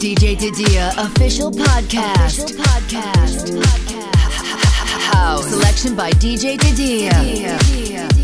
DJ Didia official podcast. Official podcast. House selection by DJ Didia.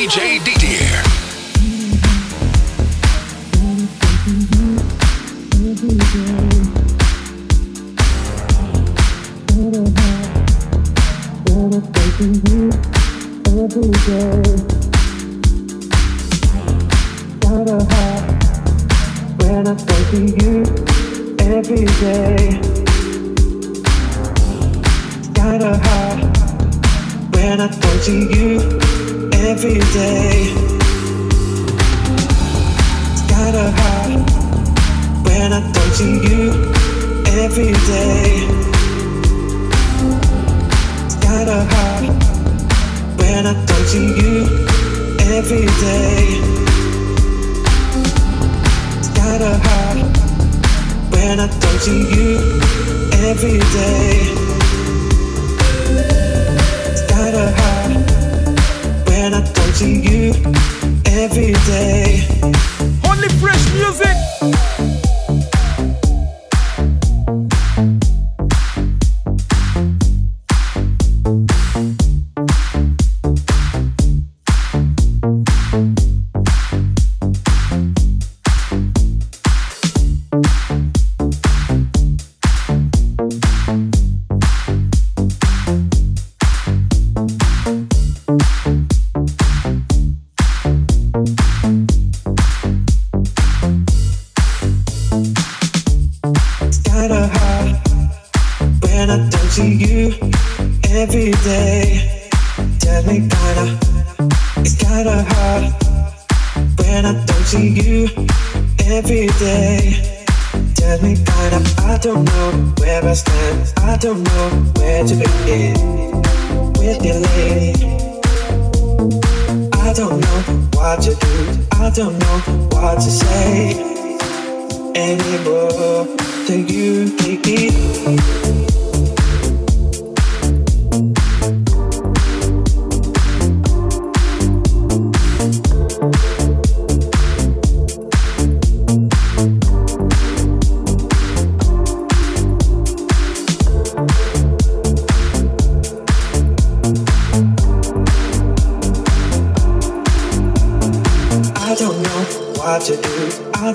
DJ Didier. see you every day. Tell me kind of, I don't know where I stand. I don't know where to begin with your lady. I don't know what to do. I don't know what to say anymore. Do you take?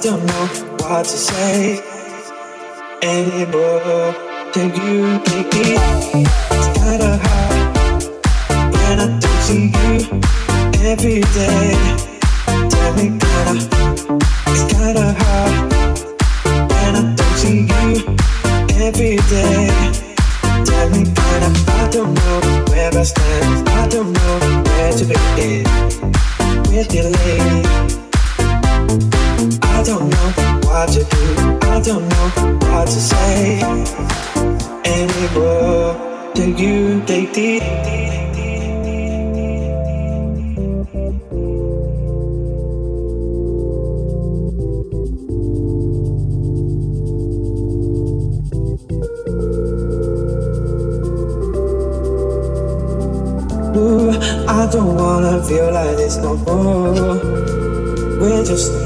don't know what to say anymore. Can you take me, it's kinda hard when I don't see you every day. Tell me, kinda, it's kinda hard when I don't see you every day tell me kinda. I don't know where I stand. I don't know where to begin with your lady don't know what to do. I don't know what to say anymore. Till you take the. Ooh, I don't wanna feel like this no more. We're just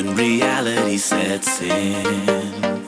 Hata reality sets rumang,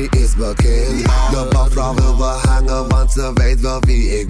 wie is bekend. De bouw van overhangen, want ze weet wel wie ik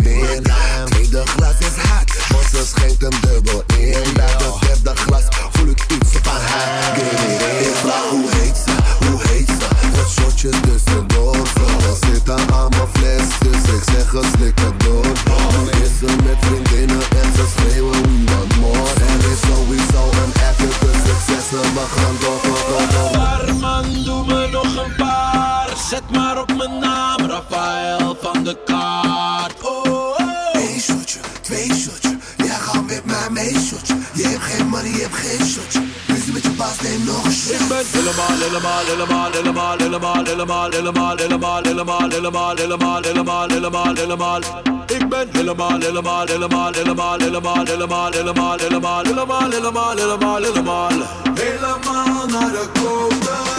helemaal, helemaal, helemaal, helemaal, helemaal, helemaal, helemaal, helemaal, helemaal. Ik ben helemaal, helemaal, helemaal, helemaal, helemaal, helemaal, helemaal, helemaal, helemaal, helemaal, helemaal, helemaal. Helemaal naar de koude.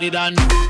body done.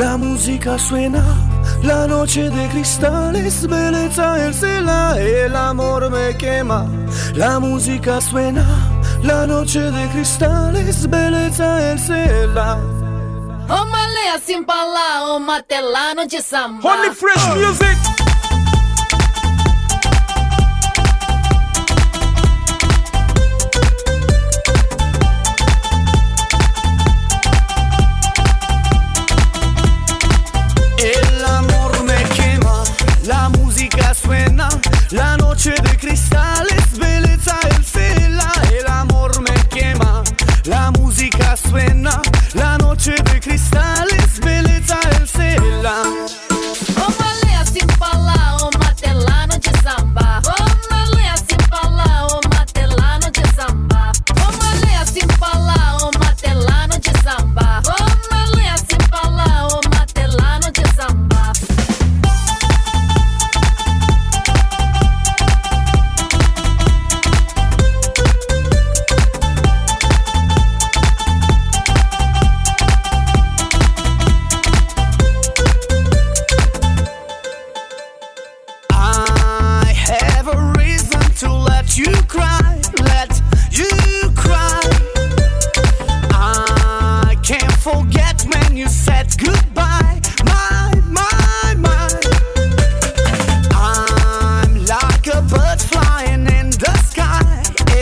La música suena, la noche de cristales, belleza el cela, el amor me quema, la música suena, la noche de cristales, belleza el cela. Ô assim pra lá, ô matelano de samba. Only fresh music. Forget when you said goodbye, my, my, my. I'm like a bird flying in the sky,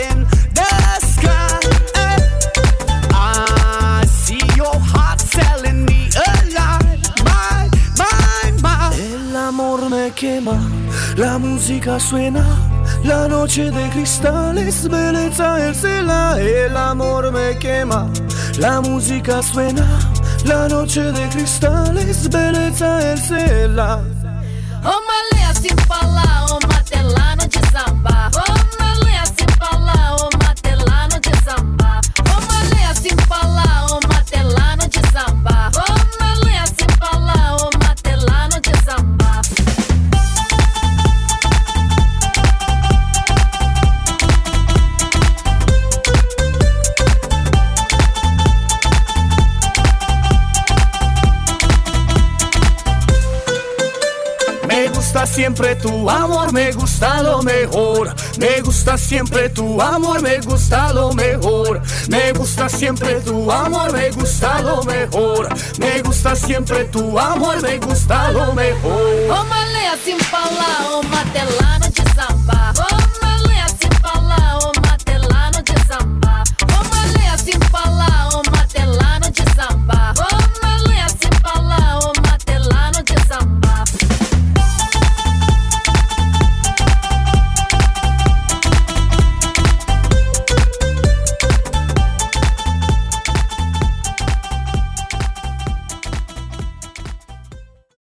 in the sky. I see your heart telling me alive, my, my, my. El amor me quema, la música suena, la noche de cristales, belleza el cela. El amor me quema, la música suena, la noche de cristales, belleza el cela. Siempre tu amor, me gusta lo mejor. Me gusta siempre tu amor, me gusta lo mejor. Me gusta siempre tu amor, me gusta lo mejor. Me gusta siempre tu amor, me gusta lo mejor. Ô malé assim pra lá, ô